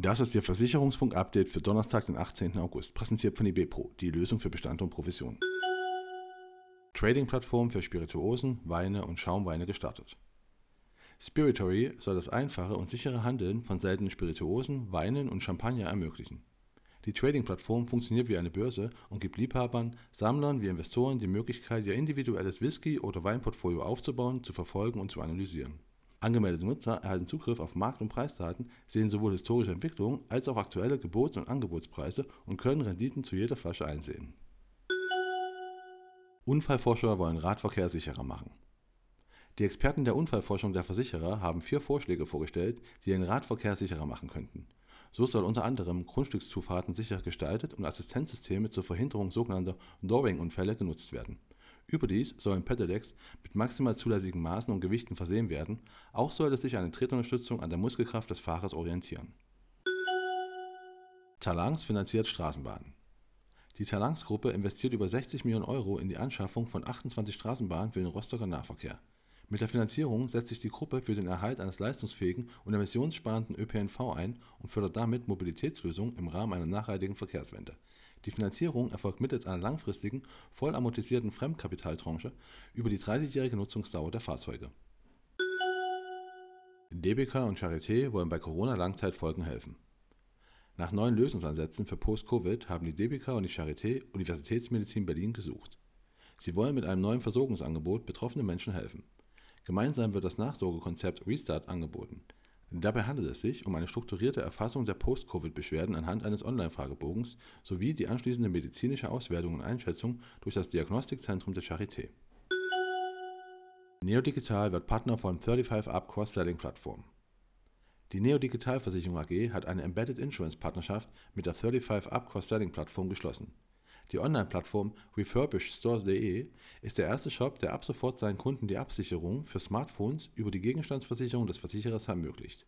Das ist Ihr Versicherungsfunk-Update für Donnerstag, den 18. August, präsentiert von IBPRO, die Lösung für Bestand und Provision. Trading-Plattform für Spirituosen, Weine und Schaumweine gestartet. Spiritory soll das einfache und sichere Handeln von seltenen Spirituosen, Weinen und Champagner ermöglichen. Die Trading-Plattform funktioniert wie eine Börse und gibt Liebhabern, Sammlern wie Investoren die Möglichkeit, ihr individuelles Whisky- oder Weinportfolio aufzubauen, zu verfolgen und zu analysieren. Angemeldete Nutzer erhalten Zugriff auf Markt- und Preisdaten, sehen sowohl historische Entwicklungen als auch aktuelle Gebots- und Angebotspreise und können Renditen zu jeder Flasche einsehen. Unfallforscher wollen Radverkehr sicherer machen. Die Experten der Unfallforschung der Versicherer haben vier Vorschläge vorgestellt, die den Radverkehr sicherer machen könnten. So soll unter anderem Grundstückszufahrten sicher gestaltet und Assistenzsysteme zur Verhinderung sogenannter Dooring-Unfälle genutzt werden. Überdies sollen Pedelecs mit maximal zulässigen Maßen und Gewichten versehen werden, auch sollte sich eine Tretunterstützung an der Muskelkraft des Fahrers orientieren. Talangs finanziert Straßenbahnen. Die Talangs-Gruppe investiert über 60 Millionen Euro in die Anschaffung von 28 Straßenbahnen für den Rostocker Nahverkehr. Mit der Finanzierung setzt sich die Gruppe für den Erhalt eines leistungsfähigen und emissionssparenden ÖPNV ein und fördert damit Mobilitätslösungen im Rahmen einer nachhaltigen Verkehrswende. Die Finanzierung erfolgt mittels einer langfristigen, voll amortisierten Fremdkapitaltranche über die 30-jährige Nutzungsdauer der Fahrzeuge. DBK und Charité wollen bei Corona-Langzeitfolgen helfen. Nach neuen Lösungsansätzen für Post-Covid haben die DBK und die Charité Universitätsmedizin Berlin gesucht. Sie wollen mit einem neuen Versorgungsangebot betroffenen Menschen helfen. Gemeinsam wird das Nachsorgekonzept Restart angeboten. Dabei handelt es sich um eine strukturierte Erfassung der Post-Covid-Beschwerden anhand eines Online-Fragebogens sowie die anschließende medizinische Auswertung und Einschätzung durch das Diagnostikzentrum der Charité. Neodigital wird Partner von 35up Cross-Selling-Plattform. Die Neodigital Versicherung AG hat eine Embedded Insurance Partnerschaft mit der 35up Cross-Selling-Plattform geschlossen. Die Online-Plattform refurbishedstores.de ist der erste Shop, der ab sofort seinen Kunden die Absicherung für Smartphones über die Gegenstandsversicherung des Versicherers ermöglicht.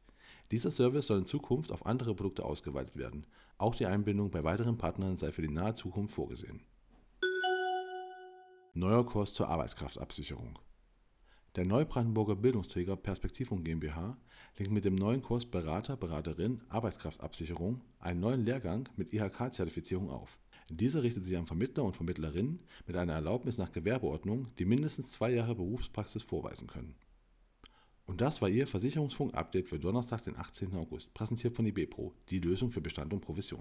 Dieser Service soll in Zukunft auf andere Produkte ausgeweitet werden. Auch die Einbindung bei weiteren Partnern sei für die nahe Zukunft vorgesehen. Neuer Kurs zur Arbeitskraftabsicherung. Der Neubrandenburger Bildungsträger Perspektivung GmbH legt mit dem neuen Kurs Berater, Beraterin, Arbeitskraftabsicherung einen neuen Lehrgang mit IHK-Zertifizierung auf. Dieser richtet sich an Vermittler und Vermittlerinnen mit einer Erlaubnis nach Gewerbeordnung, die mindestens zwei Jahre Berufspraxis vorweisen können. Und das war Ihr Versicherungsfunk-Update für Donnerstag, den 18. August, präsentiert von IBPRO, die Lösung für Bestand und Provision.